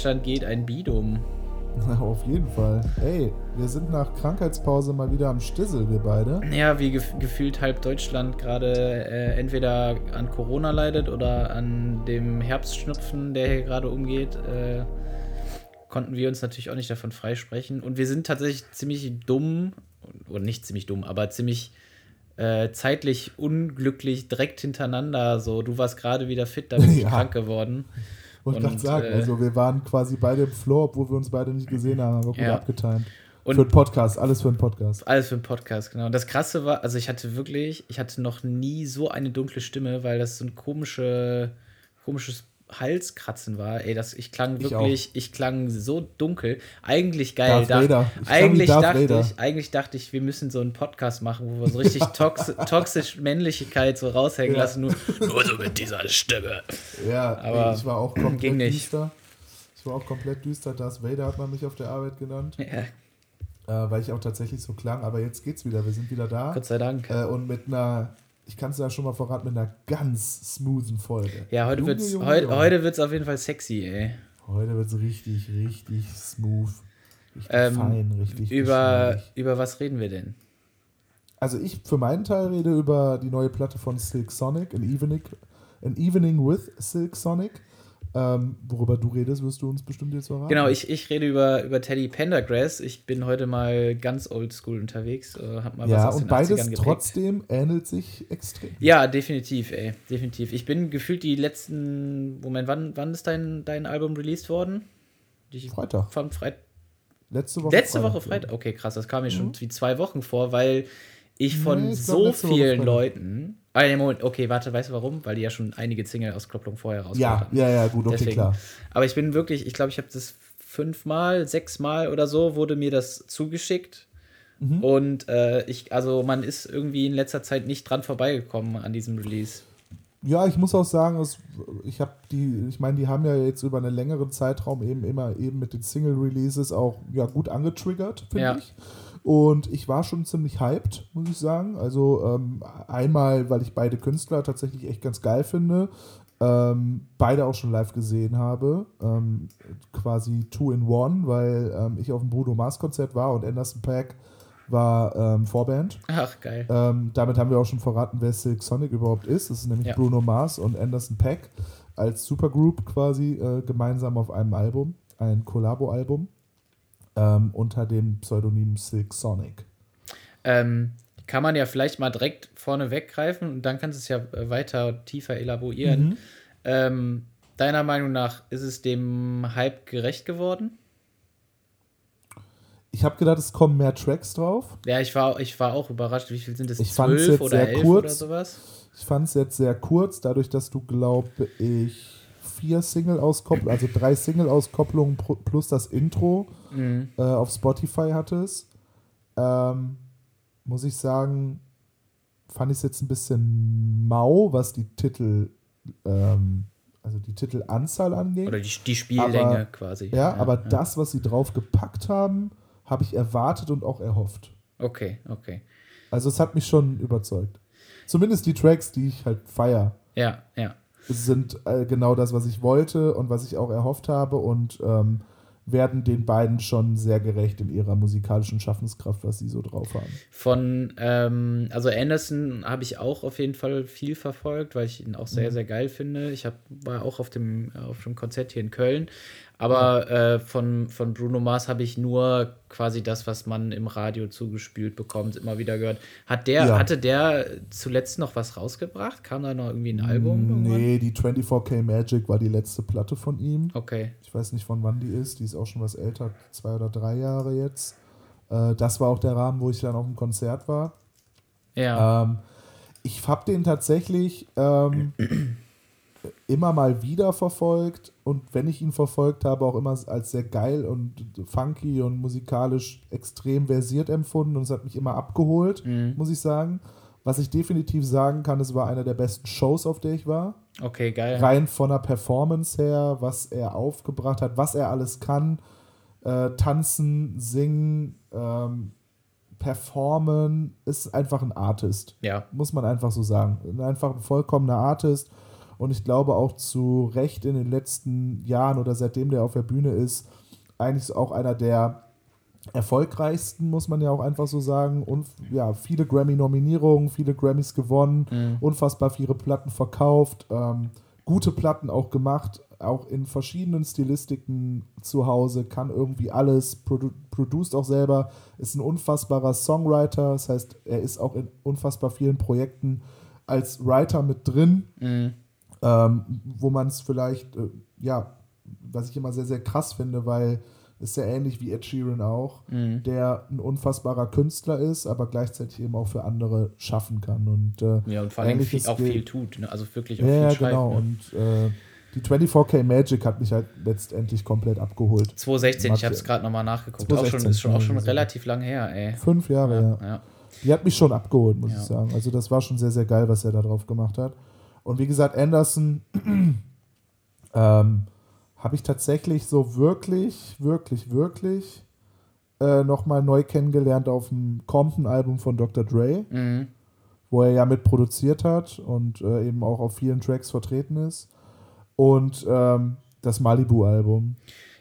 Deutschland geht ein Bidum. Auf jeden Fall. Ey, wir sind nach Krankheitspause mal wieder am Stissel, wir beide. Ja, wie gef gefühlt halb Deutschland gerade äh, entweder an Corona leidet oder an dem Herbstschnupfen, der hier gerade umgeht, äh, konnten wir uns natürlich auch nicht davon freisprechen. Und wir sind tatsächlich ziemlich dumm, oder nicht ziemlich dumm, aber ziemlich äh, zeitlich unglücklich direkt hintereinander. So, du warst gerade wieder fit, da bin ich ja. krank geworden. Wollte gerade sagen, äh, also wir waren quasi beide im Floor, obwohl wir uns beide nicht gesehen haben, aber gut ja. abgetimt. Und für einen Podcast, alles für einen Podcast. Alles für einen Podcast, genau. Und das Krasse war, also ich hatte wirklich, ich hatte noch nie so eine dunkle Stimme, weil das so ein komische, komisches Halskratzen war. Ey, das, ich klang wirklich, ich, ich klang so dunkel. Eigentlich geil. Darth Dacht, eigentlich, dachte Vader. ich, eigentlich dachte ich, wir müssen so einen Podcast machen, wo wir so richtig tox toxisch Männlichkeit so raushängen ja. lassen. Nur, nur so mit dieser Stimme. Ja, aber ey, ich war auch komplett ging nicht. düster. Ich war auch komplett düster. Darth Vader hat man mich auf der Arbeit genannt. Ja. Äh, weil ich auch tatsächlich so klang. Aber jetzt geht's wieder. Wir sind wieder da. Gott sei Dank. Äh, und mit einer ich kann es ja schon mal verraten, mit einer ganz smoothen Folge. Ja, heute wird es heute, heute wird's auf jeden Fall sexy, ey. Heute wird es richtig, richtig smooth. Richtig ähm, fein, richtig. Über, über was reden wir denn? Also ich für meinen Teil rede über die neue Platte von Silk Sonic, An Evening, An Evening with Silk Sonic. Ähm, worüber du redest, wirst du uns bestimmt jetzt verraten. Genau, ich, ich rede über, über Teddy Pendergrass. Ich bin heute mal ganz oldschool unterwegs. Äh, hab mal ja, was aus und den beides 80ern trotzdem ähnelt sich extrem. Ja, definitiv, ey. Definitiv. Ich bin gefühlt die letzten. Moment, wann, wann ist dein, dein Album released worden? Die, Freitag. Von Freit Letzte Woche Letzte Freitag. Woche Freitag? Okay, krass. Das kam mir mhm. schon wie zwei Wochen vor, weil ich von nee, ich so vielen Leuten Ah, nee, Moment, okay, warte, weißt du warum? Weil die ja schon einige Single-Auskopplungen vorher rausgebracht haben. Ja, ja, ja, gut, okay, Deswegen. klar. Aber ich bin wirklich, ich glaube, ich habe das fünfmal, sechsmal oder so, wurde mir das zugeschickt. Mhm. Und äh, ich, also man ist irgendwie in letzter Zeit nicht dran vorbeigekommen an diesem Release. Ja, ich muss auch sagen, es, ich habe die, ich meine, die haben ja jetzt über einen längeren Zeitraum eben immer eben mit den Single-Releases auch ja, gut angetriggert, finde ja. ich. Und ich war schon ziemlich hyped, muss ich sagen. Also ähm, einmal, weil ich beide Künstler tatsächlich echt ganz geil finde. Ähm, beide auch schon live gesehen habe. Ähm, quasi two in one, weil ähm, ich auf dem Bruno Mars Konzert war und Anderson Pack war ähm, Vorband. Ach, geil. Ähm, damit haben wir auch schon verraten, wer Silk Sonic überhaupt ist. Das ist nämlich ja. Bruno Mars und Anderson Pack als Supergroup quasi äh, gemeinsam auf einem Album, ein Collabo-Album ähm, unter dem Pseudonym Silk Sonic. Ähm, kann man ja vielleicht mal direkt vorne weggreifen und dann kannst du es ja äh, weiter tiefer elaborieren. Mhm. Ähm, deiner Meinung nach ist es dem Hype gerecht geworden? Ich habe gedacht, es kommen mehr Tracks drauf. Ja, ich war, ich war auch überrascht. Wie viel sind es? Ich zwölf oder elf kurz. oder sowas? Ich fand es jetzt sehr kurz, dadurch, dass du, glaube ich, vier Single-Auskopplungen, also drei Single-Auskopplungen plus das Intro mhm. äh, auf Spotify hattest. Ähm, muss ich sagen, fand ich es jetzt ein bisschen mau, was die Titel, ähm, also die Titelanzahl angeht. Oder die, die Spiellänge aber, quasi. Ja, ja aber ja. das, was sie drauf gepackt haben, habe ich erwartet und auch erhofft. Okay, okay. Also es hat mich schon überzeugt. Zumindest die Tracks, die ich halt feier. Ja, ja sind äh, genau das, was ich wollte und was ich auch erhofft habe und ähm, werden den beiden schon sehr gerecht in ihrer musikalischen Schaffenskraft, was sie so drauf haben. Von, ähm, also Anderson habe ich auch auf jeden Fall viel verfolgt, weil ich ihn auch sehr, mhm. sehr geil finde. Ich hab, war auch auf dem, auf dem Konzert hier in Köln. Aber äh, von, von Bruno Mars habe ich nur quasi das, was man im Radio zugespielt bekommt, immer wieder gehört. Hat der, ja. Hatte der zuletzt noch was rausgebracht? Kam da noch irgendwie ein Album? Nee, die 24K Magic war die letzte Platte von ihm. Okay. Ich weiß nicht, von wann die ist. Die ist auch schon was älter, zwei oder drei Jahre jetzt. Äh, das war auch der Rahmen, wo ich dann auf dem Konzert war. Ja. Ähm, ich habe den tatsächlich. Ähm, immer mal wieder verfolgt und wenn ich ihn verfolgt habe, auch immer als sehr geil und funky und musikalisch extrem versiert empfunden und es hat mich immer abgeholt, mhm. muss ich sagen. Was ich definitiv sagen kann, es war einer der besten Shows, auf der ich war. Okay, geil. Rein von der Performance her, was er aufgebracht hat, was er alles kann. Äh, tanzen, singen, ähm, performen, ist einfach ein Artist. Ja. Muss man einfach so sagen. Einfach ein vollkommener Artist und ich glaube auch zu Recht in den letzten Jahren oder seitdem der auf der Bühne ist, eigentlich auch einer der erfolgreichsten, muss man ja auch einfach so sagen. Und ja, viele Grammy-Nominierungen, viele Grammys gewonnen, mhm. unfassbar viele Platten verkauft, ähm, gute Platten auch gemacht, auch in verschiedenen Stilistiken zu Hause, kann irgendwie alles, produ produced auch selber, ist ein unfassbarer Songwriter, das heißt, er ist auch in unfassbar vielen Projekten als Writer mit drin, mhm. Ähm, wo man es vielleicht, äh, ja, was ich immer sehr, sehr krass finde, weil ist ja ähnlich wie Ed Sheeran auch, mhm. der ein unfassbarer Künstler ist, aber gleichzeitig eben auch für andere schaffen kann. Und, äh, ja, und vor allem viel, auch viel tut, ne? also wirklich auch ja, viel ja, genau. Ne? Und äh, die 24K Magic hat mich halt letztendlich komplett abgeholt. 2016, ich habe es gerade nochmal nachgeguckt. 2016, auch schon, ist schon, auch schon relativ lang her, ey. Fünf Jahre, ja. ja. ja. Die hat mich schon abgeholt, muss ich sagen. Also das war schon sehr, sehr geil, was er da drauf gemacht hat. Und wie gesagt, Anderson ähm, habe ich tatsächlich so wirklich, wirklich, wirklich äh, nochmal neu kennengelernt auf dem Compton-Album von Dr. Dre, mhm. wo er ja mit produziert hat und äh, eben auch auf vielen Tracks vertreten ist. Und ähm, das Malibu-Album.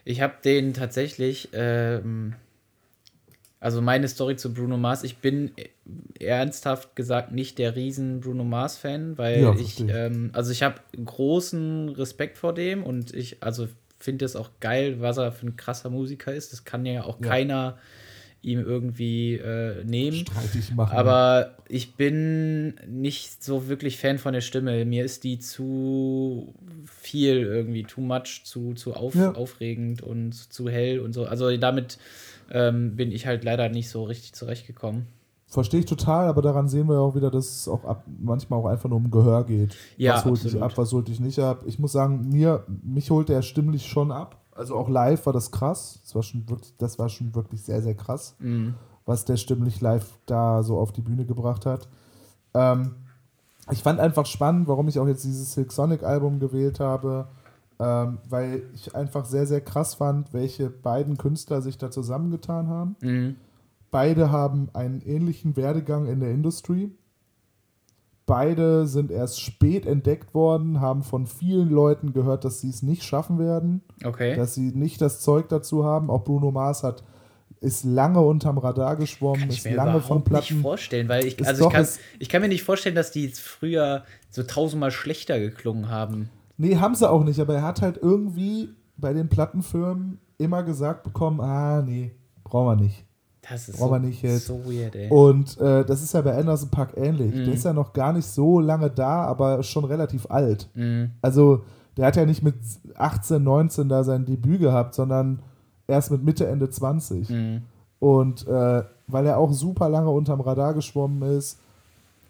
Ich habe den tatsächlich ähm, also meine Story zu Bruno Mars, ich bin ernsthaft gesagt nicht der riesen Bruno Mars Fan, weil ja, ich ähm, also ich habe großen Respekt vor dem und ich also finde es auch geil, was er für ein krasser Musiker ist. Das kann ja auch ja. keiner ihm irgendwie äh, nehmen. Streitig machen. Aber ich bin nicht so wirklich Fan von der Stimme. Mir ist die zu viel irgendwie, too much, zu, zu auf, ja. aufregend und zu hell und so. Also damit ähm, bin ich halt leider nicht so richtig zurechtgekommen. Verstehe ich total, aber daran sehen wir ja auch wieder, dass es auch ab, manchmal auch einfach nur um Gehör geht. Ja, was holt dich ab, was holt dich nicht ab. Ich muss sagen, mir, mich holt er stimmlich schon ab. Also auch live war das krass. Das war schon wirklich, das war schon wirklich sehr, sehr krass, mhm. was der stimmlich live da so auf die Bühne gebracht hat. Ähm, ich fand einfach spannend, warum ich auch jetzt dieses Silk Sonic Album gewählt habe ähm, weil ich einfach sehr, sehr krass fand, welche beiden Künstler sich da zusammengetan haben. Mhm. Beide haben einen ähnlichen Werdegang in der Industrie. Beide sind erst spät entdeckt worden, haben von vielen Leuten gehört, dass sie es nicht schaffen werden. Okay. Dass sie nicht das Zeug dazu haben. Auch Bruno Mars hat ist lange unterm Radar geschwommen, kann ich ist mir lange von Platten. nicht vorstellen, weil ich, also ich kann, ich kann mir nicht vorstellen, dass die früher so tausendmal schlechter geklungen haben. Nee, haben sie auch nicht, aber er hat halt irgendwie bei den Plattenfirmen immer gesagt bekommen, ah, nee, brauchen wir nicht. Das ist brauchen so, wir nicht jetzt. so weird, ey. Und äh, das ist ja bei Anderson Park ähnlich. Mhm. Der ist ja noch gar nicht so lange da, aber schon relativ alt. Mhm. Also, der hat ja nicht mit 18, 19 da sein Debüt gehabt, sondern erst mit Mitte, Ende 20. Mhm. Und äh, weil er auch super lange unterm Radar geschwommen ist,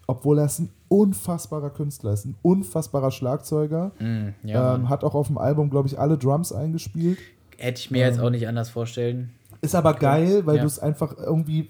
obwohl er ist ein unfassbarer Künstler ist, ein unfassbarer Schlagzeuger. Mm, ja, ähm, hat auch auf dem Album, glaube ich, alle Drums eingespielt. Hätte ich mir ähm, jetzt auch nicht anders vorstellen. Ist aber geil, weil ja. du es einfach irgendwie.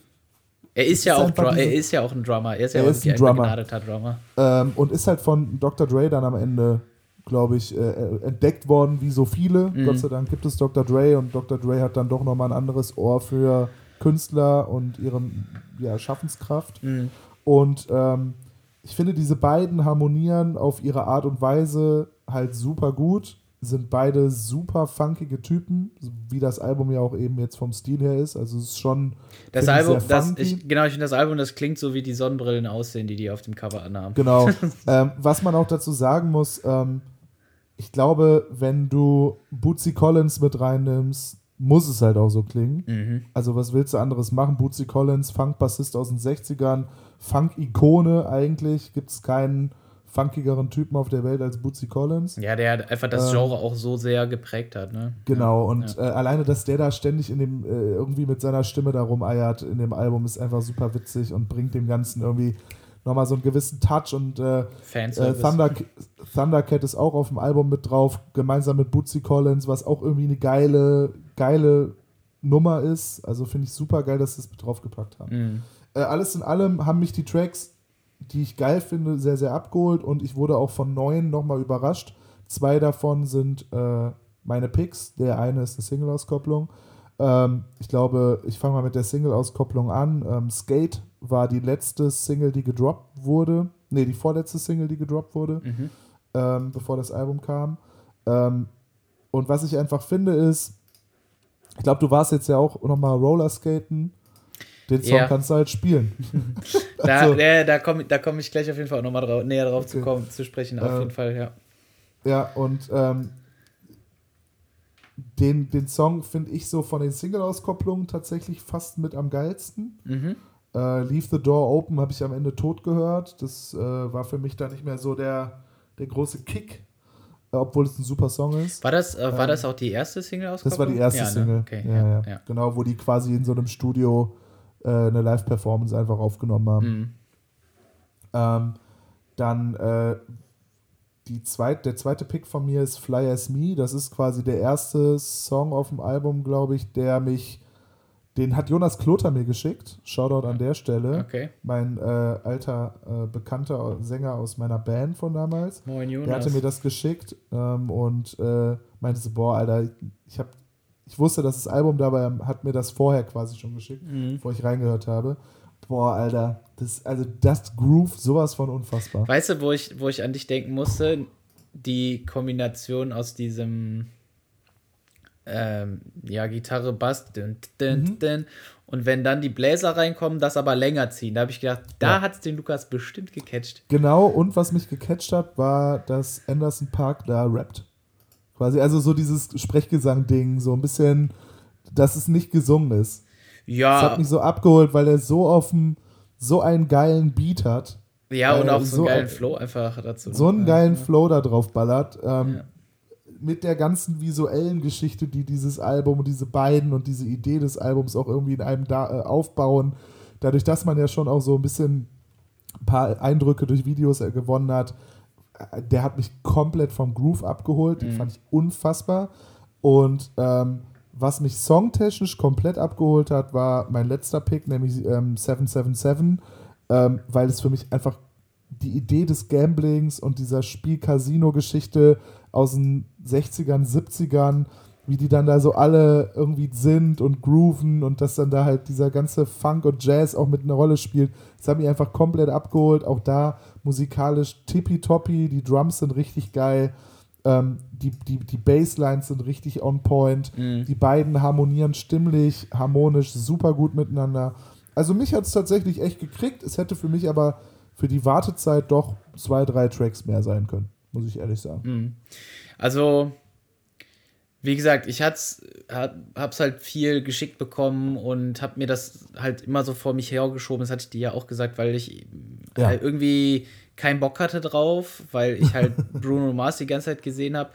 Er ist, ja auch diese, er ist ja auch ein Drummer. Er ist ja er ist ein, Drummer. begnadeter Drummer. Ähm, und ist halt von Dr. Dre dann am Ende, glaube ich, äh, entdeckt worden, wie so viele. Mm. Gott sei Dank gibt es Dr. Dre und Dr. Dre hat dann doch nochmal ein anderes Ohr für Künstler und ihren ja, Schaffenskraft. Mm. Und ähm, ich finde, diese beiden harmonieren auf ihre Art und Weise halt super gut. Sind beide super funkige Typen, wie das Album ja auch eben jetzt vom Stil her ist. Also es ist schon. Das Album, das, ich, genau, ich finde das Album, das klingt so wie die Sonnenbrillen aussehen, die die auf dem Cover anhaben. Genau. ähm, was man auch dazu sagen muss, ähm, ich glaube, wenn du Bootsy Collins mit reinnimmst, muss es halt auch so klingen. Mhm. Also was willst du anderes machen? Bootsy Collins, Funk-Bassist aus den 60ern, Funk-Ikone eigentlich. Gibt es keinen funkigeren Typen auf der Welt als Bootsy Collins. Ja, der einfach das ähm, Genre auch so sehr geprägt hat. Ne? Genau, und ja. äh, alleine, dass der da ständig in dem, äh, irgendwie mit seiner Stimme da rumeiert in dem Album, ist einfach super witzig und bringt dem Ganzen irgendwie nochmal so einen gewissen Touch und äh, äh, Thunder, Thundercat ist auch auf dem Album mit drauf, gemeinsam mit Bootsy Collins, was auch irgendwie eine geile, geile Nummer ist. Also finde ich super geil, dass sie es mit draufgepackt haben. Mhm. Äh, alles in allem haben mich die Tracks, die ich geil finde, sehr, sehr abgeholt und ich wurde auch von neuen nochmal überrascht. Zwei davon sind äh, meine Picks. Der eine ist eine Single-Auskopplung. Ähm, ich glaube, ich fange mal mit der Single-Auskopplung an. Ähm, Skate war die letzte Single, die gedroppt wurde. Ne, die vorletzte Single, die gedroppt wurde. Mhm. ähm, bevor das Album kam. Ähm, und was ich einfach finde ist, ich glaube, du warst jetzt ja auch nochmal Rollerskaten. Den Song yeah. kannst du halt spielen. da also, äh, da komme da komm ich gleich auf jeden Fall nochmal drauf, näher drauf okay. zu, kommen, zu sprechen, auf ähm, jeden Fall, ja. Ja, und ähm, den, den Song finde ich so von den Single-Auskopplungen tatsächlich fast mit am geilsten. Mhm. Äh, Leave the Door Open habe ich am Ende tot gehört. Das äh, war für mich dann nicht mehr so der, der große Kick, äh, obwohl es ein super Song ist. War das, äh, war ähm, das auch die erste Single-Auskopplung? Das war die erste ja, ne? Single. Okay, ja, ja, ja, Genau, wo die quasi in so einem Studio äh, eine Live-Performance einfach aufgenommen haben. Mhm. Ähm, dann äh, die zweit, der zweite Pick von mir ist Fly As Me. Das ist quasi der erste Song auf dem Album, glaube ich, der mich. Den hat Jonas Kloter mir geschickt. Shoutout an der Stelle. Okay. Mein äh, alter äh, bekannter Sänger aus meiner Band von damals. Moin Jonas. Der hatte mir das geschickt ähm, und äh, meinte so: Boah, Alter, ich habe ich wusste, dass das Album dabei hat mir das vorher quasi schon geschickt, mhm. bevor ich reingehört habe. Boah, Alter, das, also das Groove, sowas von unfassbar. Weißt du, wo ich, wo ich an dich denken musste? Die Kombination aus diesem ähm, ja, Gitarre, Bass, dün, dün, mhm. dün, und wenn dann die Bläser reinkommen, das aber länger ziehen. Da habe ich gedacht, da ja. hat es den Lukas bestimmt gecatcht. Genau, und was mich gecatcht hat, war, dass Anderson Park da rappt. Quasi, also so dieses Sprechgesang-Ding, so ein bisschen, dass es nicht gesungen ist. Ja. Das hat mich so abgeholt, weil er so dem, so einen geilen Beat hat. Ja, und auch so, einen geilen Flow einfach dazu. So einen geilen ja. Flow da drauf ballert. Ähm, ja. Mit der ganzen visuellen Geschichte, die dieses Album und diese beiden und diese Idee des Albums auch irgendwie in einem da, äh, aufbauen. Dadurch, dass man ja schon auch so ein bisschen ein paar Eindrücke durch Videos äh, gewonnen hat, der hat mich komplett vom Groove abgeholt. Den mhm. fand ich unfassbar. Und ähm, was mich songtechnisch komplett abgeholt hat, war mein letzter Pick, nämlich ähm, 777, ähm, weil es für mich einfach die Idee des Gamblings und dieser Spiel-Casino-Geschichte aus den 60ern, 70ern wie die dann da so alle irgendwie sind und grooven und dass dann da halt dieser ganze Funk und Jazz auch mit einer Rolle spielt. Das hat mich einfach komplett abgeholt. Auch da musikalisch tippitoppi, die Drums sind richtig geil. Ähm, die, die, die Basslines sind richtig on point. Mhm. Die beiden harmonieren stimmlich, harmonisch, super gut miteinander. Also mich hat es tatsächlich echt gekriegt. Es hätte für mich aber für die Wartezeit doch zwei, drei Tracks mehr sein können, muss ich ehrlich sagen. Mhm. Also wie gesagt, ich hat's, hab, hab's halt viel geschickt bekommen und hab mir das halt immer so vor mich hergeschoben. Das hatte ich dir ja auch gesagt, weil ich ja. halt irgendwie keinen Bock hatte drauf, weil ich halt Bruno Mars die ganze Zeit gesehen habe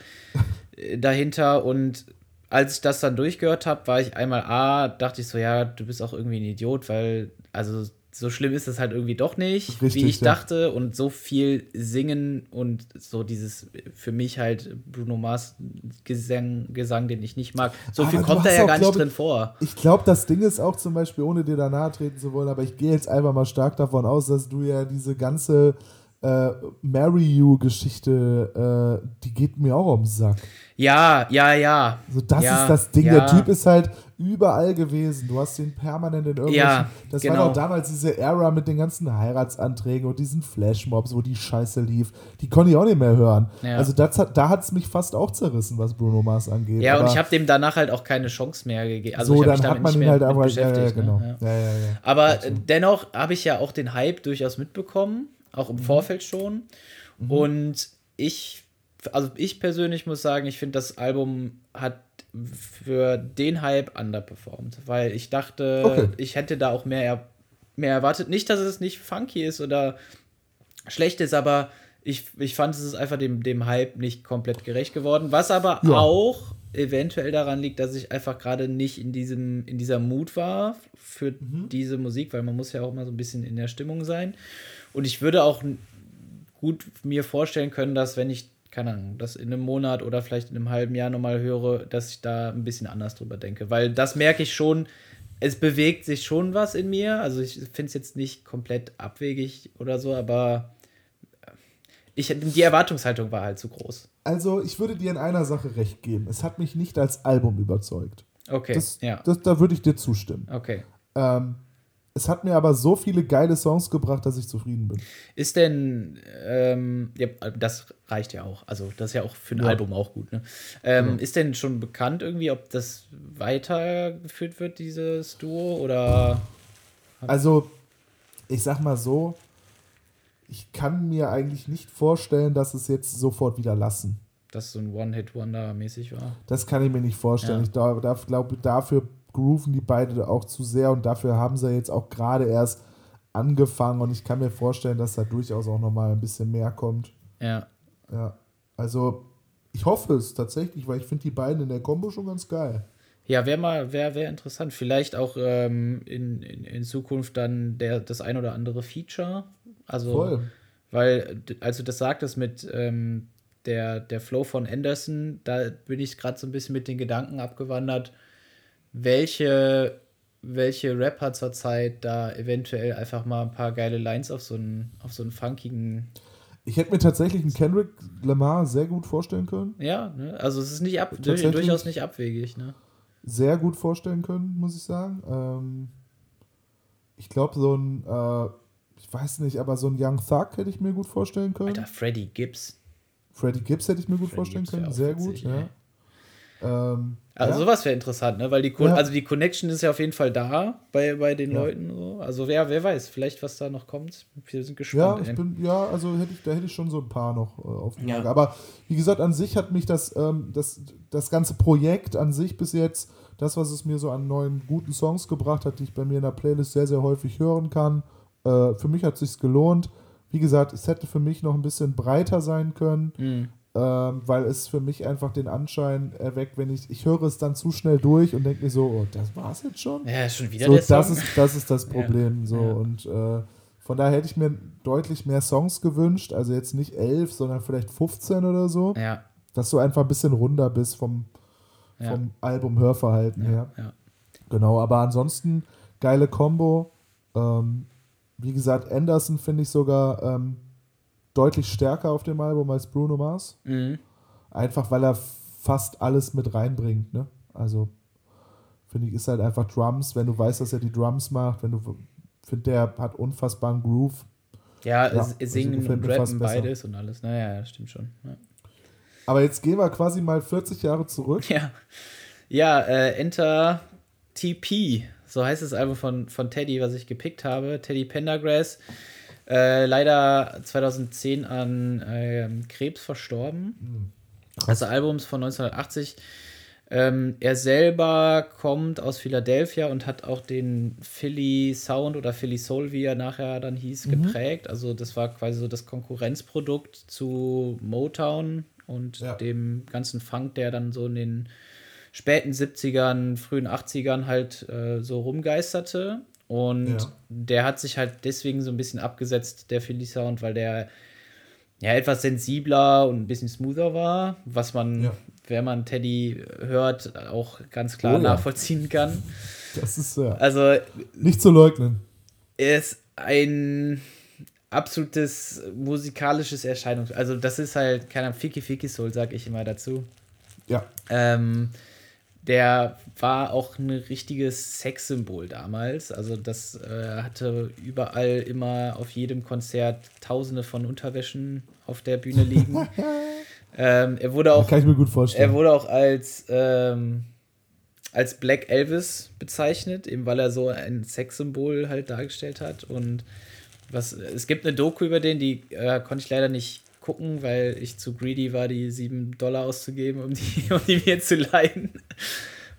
äh, dahinter und als ich das dann durchgehört habe, war ich einmal A, dachte ich so, ja, du bist auch irgendwie ein Idiot, weil also so schlimm ist es halt irgendwie doch nicht, Richtig, wie ich ja. dachte. Und so viel singen und so dieses für mich halt Bruno Mars Gesang, Gesang den ich nicht mag. So aber viel kommt da ja gar nicht drin vor. Ich glaube, das Ding ist auch zum Beispiel, ohne dir da nahe treten zu wollen, aber ich gehe jetzt einfach mal stark davon aus, dass du ja diese ganze äh, Marry You-Geschichte, äh, die geht mir auch ums Sack. Ja, ja, ja. So, das ja, ist das Ding. Ja. Der Typ ist halt überall gewesen. Du hast ihn permanent in irgendwelchen. Ja, das genau. war doch damals diese Ära mit den ganzen Heiratsanträgen und diesen Flashmobs, wo die Scheiße lief. Die konnte ich auch nicht mehr hören. Ja. Also das hat, da hat es mich fast auch zerrissen, was Bruno Mars angeht. Ja, aber und ich habe dem danach halt auch keine Chance mehr gegeben. Also so, ich dann hat man ihn halt aber ja, ja, genau. Ne? Aber also. dennoch habe ich ja auch den Hype durchaus mitbekommen auch im mhm. Vorfeld schon. Mhm. Und ich, also ich persönlich muss sagen, ich finde, das Album hat für den Hype underperformed, weil ich dachte, okay. ich hätte da auch mehr, mehr erwartet. Nicht, dass es nicht funky ist oder schlecht ist, aber ich, ich fand, es ist einfach dem, dem Hype nicht komplett gerecht geworden. Was aber ja. auch eventuell daran liegt, dass ich einfach gerade nicht in diesem in dieser Mut war für mhm. diese Musik, weil man muss ja auch mal so ein bisschen in der Stimmung sein. Und ich würde auch gut mir vorstellen können, dass wenn ich, keine Ahnung, das in einem Monat oder vielleicht in einem halben Jahr nochmal höre, dass ich da ein bisschen anders drüber denke. Weil das merke ich schon, es bewegt sich schon was in mir. Also ich finde es jetzt nicht komplett abwegig oder so, aber äh, ich, die Erwartungshaltung war halt zu groß. Also ich würde dir in einer Sache recht geben. Es hat mich nicht als Album überzeugt. Okay, das, ja. Das, da würde ich dir zustimmen. Okay. Ähm, es hat mir aber so viele geile Songs gebracht, dass ich zufrieden bin. Ist denn, ähm, ja, das reicht ja auch. Also, das ist ja auch für ein ja. Album auch gut. Ne? Ähm, ja. Ist denn schon bekannt irgendwie, ob das weitergeführt wird, dieses Duo? Oder. Also, ich sag mal so, ich kann mir eigentlich nicht vorstellen, dass es jetzt sofort wieder lassen. Dass so ein One-Hit-Wonder mäßig war. Das kann ich mir nicht vorstellen. Ja. Ich glaube, glaub, dafür grooven die beide auch zu sehr und dafür haben sie jetzt auch gerade erst angefangen und ich kann mir vorstellen, dass da durchaus auch nochmal ein bisschen mehr kommt. Ja. Ja. Also, ich hoffe es tatsächlich, weil ich finde die beiden in der Kombo schon ganz geil. Ja, wäre mal, wäre wär interessant. Vielleicht auch ähm, in, in, in Zukunft dann der, das ein oder andere Feature. Also, Voll. weil, als du das sagtest mit ähm, der, der Flow von Anderson, da bin ich gerade so ein bisschen mit den Gedanken abgewandert, welche, welche Rapper zurzeit da eventuell einfach mal ein paar geile Lines auf so einen, auf so einen funkigen. Ich hätte mir tatsächlich einen Kendrick Lamar sehr gut vorstellen können. Ja, ne? also es ist nicht ab, durchaus nicht abwegig. Ne? Sehr gut vorstellen können, muss ich sagen. Ähm, ich glaube, so ein, äh, ich weiß nicht, aber so ein Young Thug hätte ich mir gut vorstellen können. Alter, Freddie Gibbs. Freddie Gibbs hätte ich mir gut Freddie vorstellen können, sehr witzig, gut, ja. Ähm, also ja. sowas wäre interessant, ne? Weil die, ja. also die Connection ist ja auf jeden Fall da bei, bei den ja. Leuten. So. Also wer, wer weiß, vielleicht was da noch kommt. Wir sind gespannt. Ja, ich bin, ja also hätte ich, da hätte ich schon so ein paar noch äh, auf die Lage. Aber wie gesagt, an sich hat mich das, ähm, das, das ganze Projekt an sich bis jetzt, das, was es mir so an neuen guten Songs gebracht hat, die ich bei mir in der Playlist sehr, sehr häufig hören kann, äh, für mich hat es sich gelohnt. Wie gesagt, es hätte für mich noch ein bisschen breiter sein können. Mhm ähm, weil es für mich einfach den Anschein erweckt, wenn ich, ich höre es dann zu schnell durch und denke mir so, oh, das war's jetzt schon? Ja, schon wieder so, der Song. Das ist, das ist das Problem. Ja. So, ja. Und äh, von daher hätte ich mir deutlich mehr Songs gewünscht, also jetzt nicht elf, sondern vielleicht 15 oder so. Ja. Dass du einfach ein bisschen runder bist vom, vom Album-Hörverhalten her. Genau, aber ansonsten geile Combo. Ähm, wie gesagt, Anderson finde ich sogar ähm, deutlich stärker auf dem Album als Bruno Mars. Mhm. Einfach weil er fast alles mit reinbringt. Ne? Also finde ich, ist halt einfach Drums, wenn du weißt, dass er die Drums macht, wenn du finde, der hat unfassbaren Groove. Ja, ja singen also und rappen beides und alles. Naja, stimmt schon. Ja. Aber jetzt gehen wir quasi mal 40 Jahre zurück. Ja, ja äh, Enter TP, so heißt das Album von, von Teddy, was ich gepickt habe. Teddy Pendergrass. Äh, leider 2010 an äh, Krebs verstorben. Mhm. Also Albums von 1980. Ähm, er selber kommt aus Philadelphia und hat auch den Philly Sound oder Philly Soul, wie er nachher dann hieß, mhm. geprägt. Also das war quasi so das Konkurrenzprodukt zu Motown und ja. dem ganzen Funk, der dann so in den späten 70ern, frühen 80ern halt äh, so rumgeisterte. Und ja. der hat sich halt deswegen so ein bisschen abgesetzt, der Philly Sound, weil der ja etwas sensibler und ein bisschen smoother war, was man, ja. wenn man Teddy hört, auch ganz klar oh, nachvollziehen kann. Das ist ja. Also. Nicht zu leugnen. Er ist ein absolutes musikalisches Erscheinung. Also, das ist halt, keine Ahnung, Fiki Fiki Soul, sag ich immer dazu. Ja. Ähm, der war auch ein richtiges Sexsymbol damals. Also das äh, hatte überall immer auf jedem Konzert Tausende von Unterwäschen auf der Bühne liegen. ähm, er wurde auch, kann ich mir gut vorstellen. Er wurde auch als ähm, als Black Elvis bezeichnet, eben weil er so ein Sexsymbol halt dargestellt hat. Und was es gibt eine Doku über den, die äh, konnte ich leider nicht gucken, weil ich zu greedy war, die 7 Dollar auszugeben, um die, um die mir zu leihen.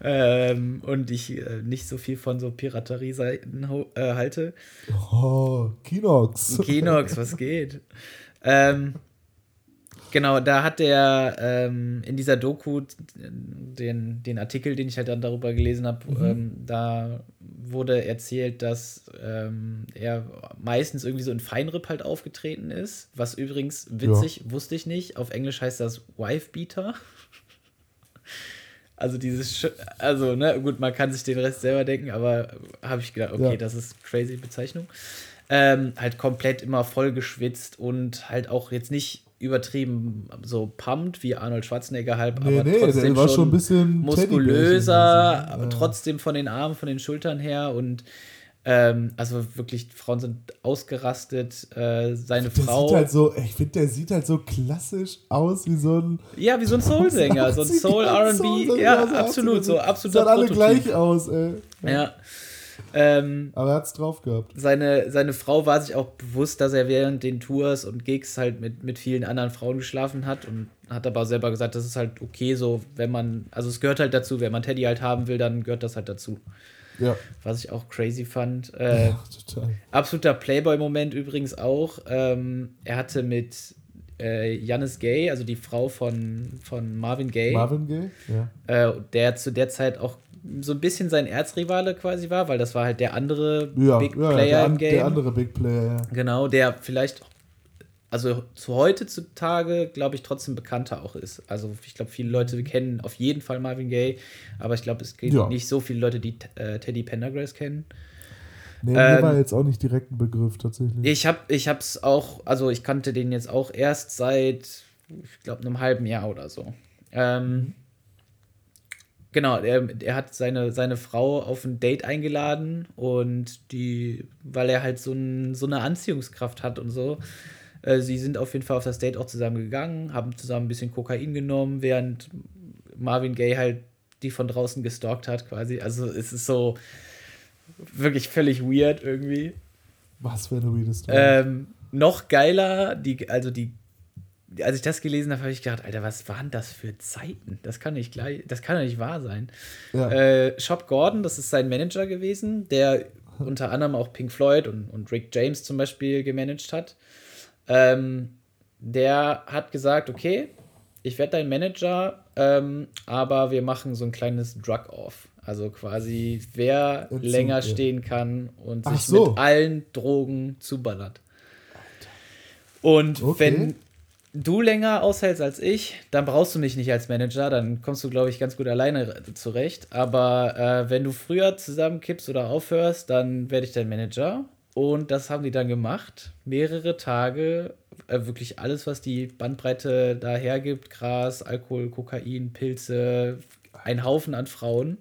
ähm, und ich äh, nicht so viel von so Piraterie-Seiten äh, halte. Oh, Kinox. Kinox, was geht? ähm, genau, da hat der ähm, in dieser Doku den, den Artikel, den ich halt dann darüber gelesen habe, mhm. ähm, da wurde erzählt, dass ähm, er meistens irgendwie so in Feinripp halt aufgetreten ist. Was übrigens witzig, ja. wusste ich nicht. Auf Englisch heißt das Wife Beater. Also dieses, also ne, gut, man kann sich den Rest selber denken, aber habe ich gedacht, okay, ja. das ist crazy Bezeichnung. Ähm, halt komplett immer voll geschwitzt und halt auch jetzt nicht übertrieben so pumped wie Arnold Schwarzenegger halb, nee, aber nee, trotzdem war schon ein bisschen muskulöser, aber ja. trotzdem von den Armen, von den Schultern her und Ähm, also wirklich, Frauen sind ausgerastet. Äh, seine der Frau. Sieht halt so, ich finde, der sieht halt so klassisch aus wie so ein. Ja, wie so ein Soul-Sänger, so ein Soul-RB. Ja, absolut, so absolut. Sehen alle gleich aus, ey. Ja. Ähm, aber er hat es drauf gehabt. Seine, seine Frau war sich auch bewusst, dass er während den Tours und Gigs halt mit, mit vielen anderen Frauen geschlafen hat und hat aber selber gesagt, das ist halt okay so, wenn man, also es gehört halt dazu, wenn man Teddy halt haben will, dann gehört das halt dazu. Ja. Was ich auch crazy fand. Äh, ja, total. Absoluter Playboy-Moment übrigens auch. Ähm, er hatte mit äh, Janis Gay, also die Frau von, von Marvin Gaye. Marvin Gaye, ja. Äh, der zu der Zeit auch so ein bisschen sein Erzrivale quasi war, weil das war halt der andere ja, Big ja, Player der, im Game. Der andere Big Player, ja. Genau, der vielleicht, also zu heutzutage, glaube ich, trotzdem bekannter auch ist. Also ich glaube, viele Leute kennen auf jeden Fall Marvin Gaye, aber ich glaube, es gibt ja. nicht so viele Leute, die äh, Teddy Pendergrass kennen. Nee, mir ähm, war jetzt auch nicht direkt ein Begriff tatsächlich. Ich habe ich hab's auch, also ich kannte den jetzt auch erst seit, ich glaube, einem halben Jahr oder so. Ähm, Genau, er, er hat seine, seine Frau auf ein Date eingeladen und die, weil er halt so, ein, so eine Anziehungskraft hat und so. Äh, sie sind auf jeden Fall auf das Date auch zusammen gegangen, haben zusammen ein bisschen Kokain genommen, während Marvin Gaye halt die von draußen gestalkt hat, quasi. Also es ist so wirklich völlig weird irgendwie. Was für eine weirde Story. Ähm, noch geiler, die, also die als ich das gelesen habe, habe ich gedacht, Alter, was waren das für Zeiten? Das kann nicht gleich, das kann doch nicht wahr sein. Ja. Äh, Shop Gordon, das ist sein Manager gewesen, der unter anderem auch Pink Floyd und, und Rick James zum Beispiel gemanagt hat. Ähm, der hat gesagt, okay, ich werde dein Manager, ähm, aber wir machen so ein kleines Drug-Off. Also quasi, wer Entzug, länger stehen kann und sich so. mit allen Drogen zuballert. Und okay. wenn du länger aushältst als ich, dann brauchst du mich nicht als Manager, dann kommst du, glaube ich, ganz gut alleine zurecht. Aber äh, wenn du früher zusammenkippst oder aufhörst, dann werde ich dein Manager. Und das haben die dann gemacht. Mehrere Tage, äh, wirklich alles, was die Bandbreite da hergibt: Gras, Alkohol, Kokain, Pilze, ein Haufen an Frauen.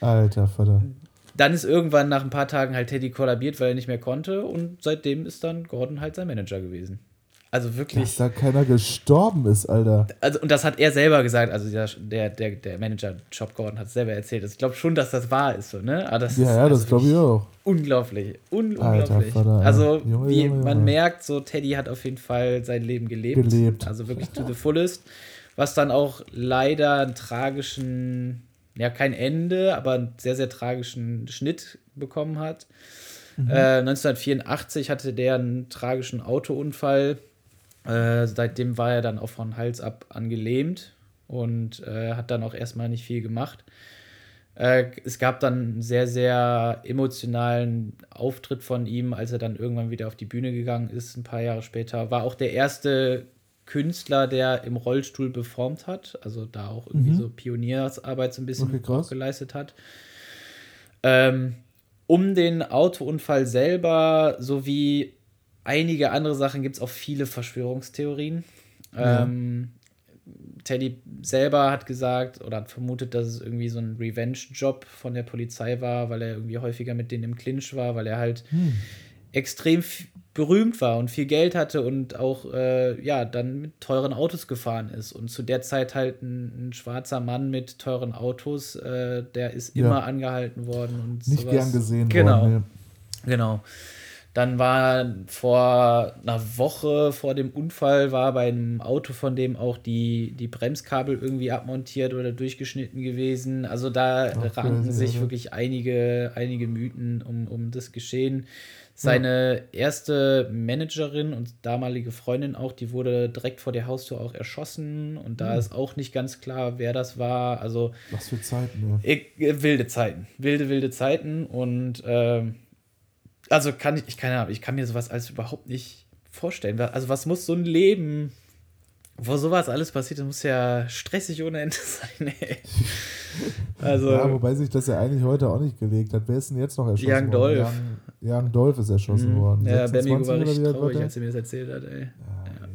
Alter Vater. Dann ist irgendwann nach ein paar Tagen halt Teddy kollabiert, weil er nicht mehr konnte. Und seitdem ist dann Gordon halt sein Manager gewesen. Also wirklich. Dass da keiner gestorben ist, Alter. Also, und das hat er selber gesagt, also der, der, der Manager Shop Gordon hat es selber erzählt. Ich glaube schon, dass das wahr ist, so, ne? Aber das ja, ist, ja, das glaube ich auch. Unglaublich. Un Alter, unglaublich. Vater, also, Junge, wie Junge, man Junge. merkt, so Teddy hat auf jeden Fall sein Leben gelebt. Gelebt. Also wirklich to the fullest. Was dann auch leider einen tragischen, ja, kein Ende, aber einen sehr, sehr tragischen Schnitt bekommen hat. Mhm. Äh, 1984 hatte der einen tragischen Autounfall äh, seitdem war er dann auch von Hals ab angelähmt und äh, hat dann auch erstmal nicht viel gemacht. Äh, es gab dann einen sehr, sehr emotionalen Auftritt von ihm, als er dann irgendwann wieder auf die Bühne gegangen ist, ein paar Jahre später. War auch der erste Künstler, der im Rollstuhl performt hat, also da auch irgendwie mhm. so Pioniersarbeit so ein bisschen okay, geleistet hat. Ähm, um den Autounfall selber sowie einige andere Sachen gibt es auch viele Verschwörungstheorien. Ja. Ähm, Teddy selber hat gesagt oder hat vermutet, dass es irgendwie so ein Revenge-Job von der Polizei war, weil er irgendwie häufiger mit denen im Clinch war, weil er halt hm. extrem berühmt war und viel Geld hatte und auch äh, ja dann mit teuren Autos gefahren ist und zu der Zeit halt ein, ein schwarzer Mann mit teuren Autos, äh, der ist ja. immer angehalten worden und nicht sowas. gern gesehen genau. worden. Genau, genau. Dann war vor einer Woche vor dem Unfall war bei einem Auto von dem auch die, die Bremskabel irgendwie abmontiert oder durchgeschnitten gewesen. Also da Ach, ranken sich ja. wirklich einige, einige Mythen um, um das Geschehen. Seine ja. erste Managerin und damalige Freundin auch, die wurde direkt vor der Haustür auch erschossen und da mhm. ist auch nicht ganz klar, wer das war. Also was für Zeiten, ja. Äh, wilde Zeiten, wilde wilde Zeiten und ähm, also kann ich, ich keine Ahnung, ich kann mir sowas alles überhaupt nicht vorstellen. Also was muss so ein Leben, wo sowas alles passiert, das muss ja stressig ohne Ende sein, ey. Also, ja, wobei sich das ja eigentlich heute auch nicht gelegt hat. Wer ist denn jetzt noch erschossen Young worden? Dolph. Young, Young Dolph ist erschossen mhm. worden. Ja, Benny war richtig traurig, als er mir das erzählt hat, ey. Ja, ja.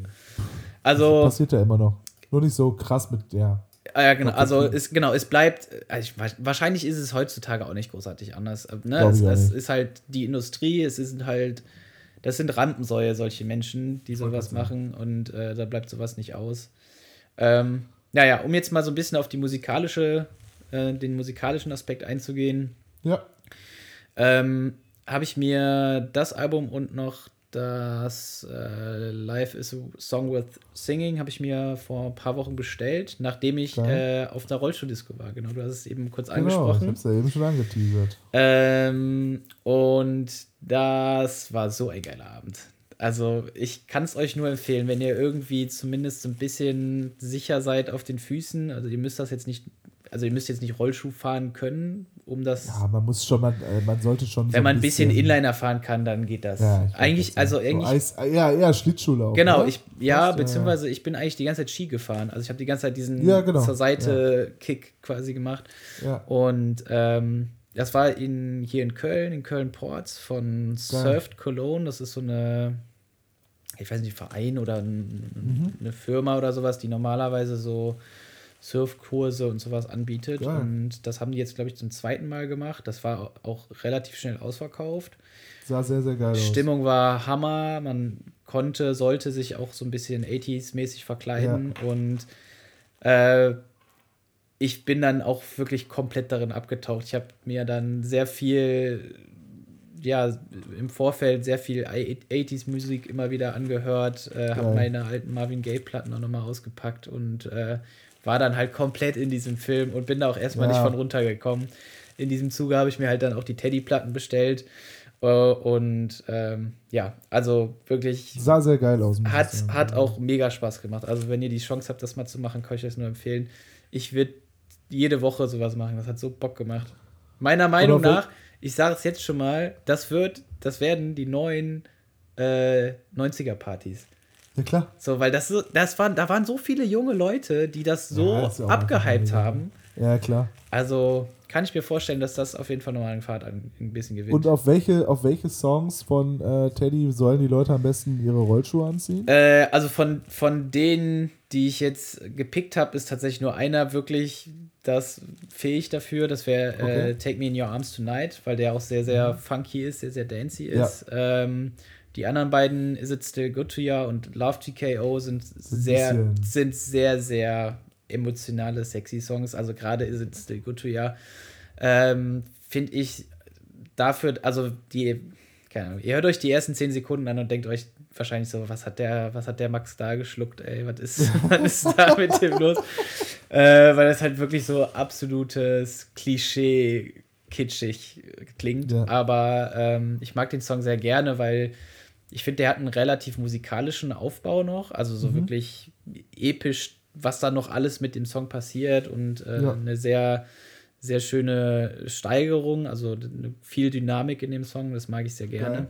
Also, das passiert ja immer noch. Nur nicht so krass mit, ja. Ah, ja, genau. Also es, genau, es bleibt, also ich, wahrscheinlich ist es heutzutage auch nicht großartig anders. Äh, ne? Es, es ist halt die Industrie, es sind halt, das sind Rampensäue, solche Menschen, die sowas machen und äh, da bleibt sowas nicht aus. Ähm, naja, um jetzt mal so ein bisschen auf die musikalische, äh, den musikalischen Aspekt einzugehen. Ja. Ähm, habe ich mir das Album und noch das äh, Live is a Song with Singing habe ich mir vor ein paar Wochen bestellt, nachdem ich äh, auf der Rollstuhldisco war. Genau, du hast es eben kurz genau, angesprochen. Ich habe es ja eben schon angeteasert. Ähm, und das war so ein geiler Abend. Also ich kann es euch nur empfehlen, wenn ihr irgendwie zumindest ein bisschen sicher seid auf den Füßen. Also ihr müsst das jetzt nicht also ihr müsst jetzt nicht Rollschuh fahren können, um das. Ja, man muss schon, man, äh, man sollte schon. Wenn so man ein bisschen, bisschen, Inliner fahren kann, dann geht das. Ja, eigentlich, also eigentlich. So Eis, ja, eher Schlittschuhlauf. Genau, oder? ich, ja, Fast, beziehungsweise ja. ich bin eigentlich die ganze Zeit Ski gefahren. Also ich habe die ganze Zeit diesen ja, genau. zur Seite Kick quasi gemacht. Ja. Und ähm, das war in, hier in Köln, in Köln-Ports von Surfed Cologne. Das ist so eine, ich weiß nicht, Verein oder ein, mhm. eine Firma oder sowas, die normalerweise so Surfkurse und sowas anbietet. Geil. Und das haben die jetzt, glaube ich, zum zweiten Mal gemacht. Das war auch relativ schnell ausverkauft. Sah sehr, sehr geil Stimmung aus. war Hammer. Man konnte, sollte sich auch so ein bisschen 80s-mäßig verkleiden. Ja. Und äh, ich bin dann auch wirklich komplett darin abgetaucht. Ich habe mir dann sehr viel, ja, im Vorfeld sehr viel 80s-Musik immer wieder angehört, äh, habe meine alten Marvin Gaye-Platten auch nochmal ausgepackt und äh, war dann halt komplett in diesem Film und bin da auch erstmal ja. nicht von runtergekommen. In diesem Zuge habe ich mir halt dann auch die Teddy-Platten bestellt. Äh, und ähm, ja, also wirklich. Sah sehr geil aus. Hat, hat auch mega Spaß gemacht. Also, wenn ihr die Chance habt, das mal zu machen, kann ich euch nur empfehlen. Ich würde jede Woche sowas machen. Das hat so Bock gemacht. Meiner Meinung nach, ich sage es jetzt schon mal, das wird, das werden die neuen äh, 90er-Partys. Ja, klar. So, weil das, das waren, da waren so viele junge Leute, die das so ja, das abgehypt haben. Ja, klar. Also kann ich mir vorstellen, dass das auf jeden Fall nochmal einen Fahrt ein, ein bisschen gewinnt. Und auf welche, auf welche Songs von äh, Teddy sollen die Leute am besten ihre Rollschuhe anziehen? Äh, also von, von denen, die ich jetzt gepickt habe, ist tatsächlich nur einer wirklich das fähig dafür. Das wäre äh, okay. äh, Take Me in Your Arms Tonight, weil der auch sehr, sehr mhm. funky ist, sehr, sehr dancey ist. Ja. Ähm, die anderen beiden, Is It Still Good to Ya und Love TKO, sind sehr, sind sehr, sehr emotionale, sexy Songs. Also gerade Is It Still Good to Ya, ähm, finde ich dafür, also die, keine Ahnung, ihr hört euch die ersten zehn Sekunden an und denkt euch wahrscheinlich so, was hat der, was hat der Max da geschluckt, ey, was ist, was ist da mit dem los? Äh, weil das halt wirklich so absolutes Klischee kitschig klingt. Ja. Aber ähm, ich mag den Song sehr gerne, weil ich finde, der hat einen relativ musikalischen Aufbau noch, also so mhm. wirklich episch, was da noch alles mit dem Song passiert und äh, ja. eine sehr, sehr schöne Steigerung, also viel Dynamik in dem Song, das mag ich sehr gerne. Ja.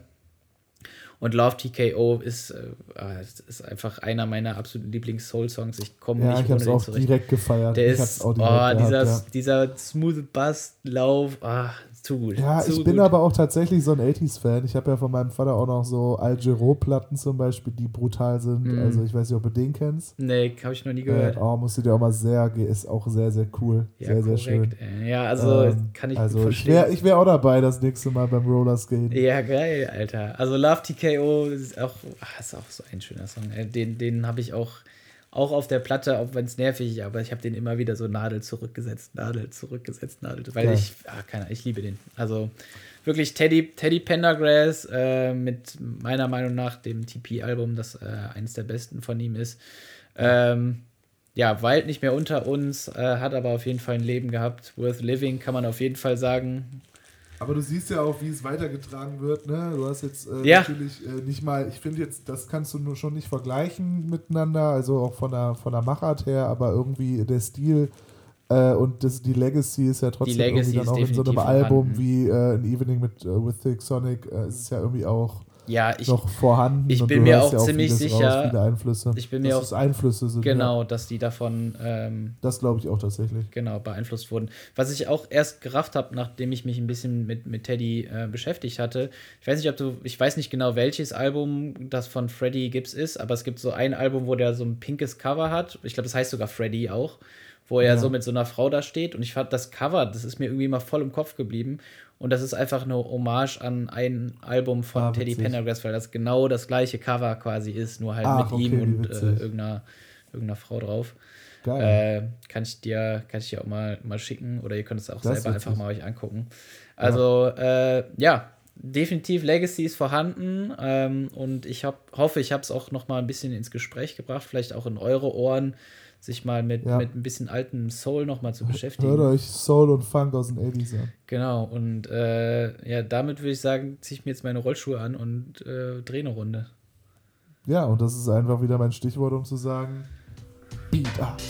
Und Love TKO ist, äh, ah, ist einfach einer meiner absoluten Lieblings-Soul-Songs. Ich komme ja, nicht ich ohne den auch zurecht. direkt gefeiert. Der ich ist, oh, dieser, ja. dieser smooth Bass-Lauf, ah, zu gut. Ja, zu ich bin aber auch tatsächlich so ein 80s-Fan. Ich habe ja von meinem Vater auch noch so Al Giro-Platten zum Beispiel, die brutal sind. Mm. Also ich weiß nicht, ob du den kennst. Nee, habe ich noch nie gehört. Äh, oh, musst du dir auch mal sehr, ist auch sehr, sehr cool. Ja, sehr, korrekt. sehr schön. Ja, also ähm, kann ich also Ich wäre ich wär auch dabei das nächste Mal beim Rollerskaten. Ja, geil, Alter. Also Love TKO ist auch, ach, ist auch so ein schöner Song. Den, den habe ich auch auch auf der Platte, auch wenn es nervig ist, aber ich habe den immer wieder so Nadel zurückgesetzt, Nadel zurückgesetzt, Nadel, weil ja. ich, ah, keine, ich liebe den. Also wirklich Teddy, Teddy Pendergrass äh, mit meiner Meinung nach dem TP-Album, das äh, eines der besten von ihm ist. Ähm, ja, weilt nicht mehr unter uns, äh, hat aber auf jeden Fall ein Leben gehabt. Worth Living kann man auf jeden Fall sagen. Aber du siehst ja auch, wie es weitergetragen wird. Ne? Du hast jetzt äh, ja. natürlich äh, nicht mal, ich finde jetzt, das kannst du nur schon nicht vergleichen miteinander, also auch von der, von der Machart her, aber irgendwie der Stil äh, und das, die Legacy ist ja trotzdem irgendwie dann auch in so einem Album wie äh, An Evening mit uh, With Thick Sonic, äh, ist es ja irgendwie auch ja, ich, noch vorhanden. Ich bin mir auch ja ziemlich sicher. Raus, viele Einflüsse. Ich bin mir auch Einflüsse sind. Genau, ja. dass die davon. Ähm, das glaube ich auch tatsächlich. Genau, beeinflusst wurden. Was ich auch erst gerafft habe, nachdem ich mich ein bisschen mit, mit Teddy äh, beschäftigt hatte. Ich weiß nicht, ob du. Ich weiß nicht genau, welches Album das von Freddie Gibbs ist, aber es gibt so ein Album, wo der so ein pinkes Cover hat. Ich glaube, das heißt sogar Freddie auch. wo er ja. so mit so einer Frau da steht. Und ich fand das Cover, das ist mir irgendwie mal voll im Kopf geblieben. Und das ist einfach eine Hommage an ein Album von ah, Teddy Pendergrass, weil das genau das gleiche Cover quasi ist, nur halt Ach, mit okay, ihm und äh, irgendeiner, irgendeiner Frau drauf. Geil. Äh, kann ich dir, kann ich dir auch mal, mal schicken oder ihr könnt es auch das selber einfach mal euch angucken. Also, ja, äh, ja definitiv Legacy ist vorhanden ähm, und ich hab, hoffe, ich habe es auch noch mal ein bisschen ins Gespräch gebracht, vielleicht auch in eure Ohren, sich mal mit, ja. mit ein bisschen alten Soul noch mal zu beschäftigen. Hört euch Soul und Funk aus den 80s an. Genau, und äh, ja, damit würde ich sagen, ziehe ich mir jetzt meine Rollschuhe an und äh, drehe eine Runde. Ja, und das ist einfach wieder mein Stichwort, um zu sagen, Beat up.